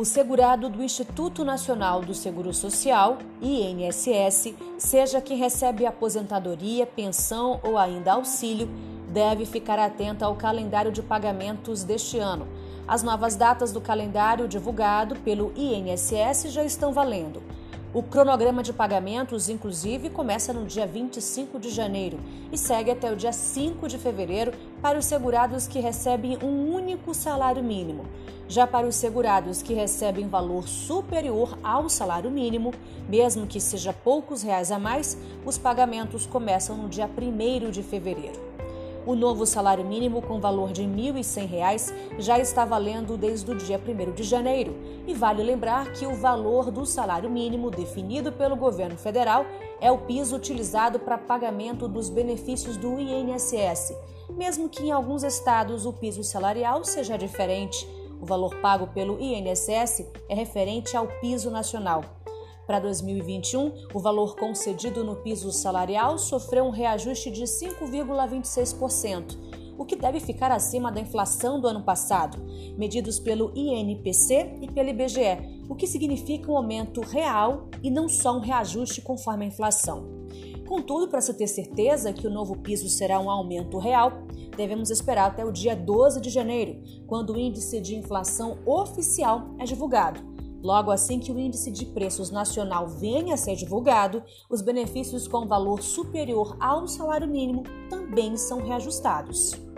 o segurado do Instituto Nacional do Seguro Social, INSS, seja quem recebe aposentadoria, pensão ou ainda auxílio, deve ficar atento ao calendário de pagamentos deste ano. As novas datas do calendário divulgado pelo INSS já estão valendo. O cronograma de pagamentos, inclusive, começa no dia 25 de janeiro e segue até o dia 5 de fevereiro para os segurados que recebem um único salário mínimo. Já para os segurados que recebem valor superior ao salário mínimo, mesmo que seja poucos reais a mais, os pagamentos começam no dia 1 de fevereiro. O novo salário mínimo com valor de R$ 1.100 já está valendo desde o dia 1 de janeiro. E vale lembrar que o valor do salário mínimo definido pelo governo federal é o piso utilizado para pagamento dos benefícios do INSS, mesmo que em alguns estados o piso salarial seja diferente. O valor pago pelo INSS é referente ao piso nacional. Para 2021, o valor concedido no piso salarial sofreu um reajuste de 5,26%, o que deve ficar acima da inflação do ano passado, medidos pelo INPC e pelo IBGE, o que significa um aumento real e não só um reajuste conforme a inflação. Contudo, para se ter certeza que o novo piso será um aumento real, devemos esperar até o dia 12 de janeiro, quando o índice de inflação oficial é divulgado. Logo assim que o índice de preços nacional venha a ser divulgado, os benefícios com valor superior ao salário mínimo também são reajustados.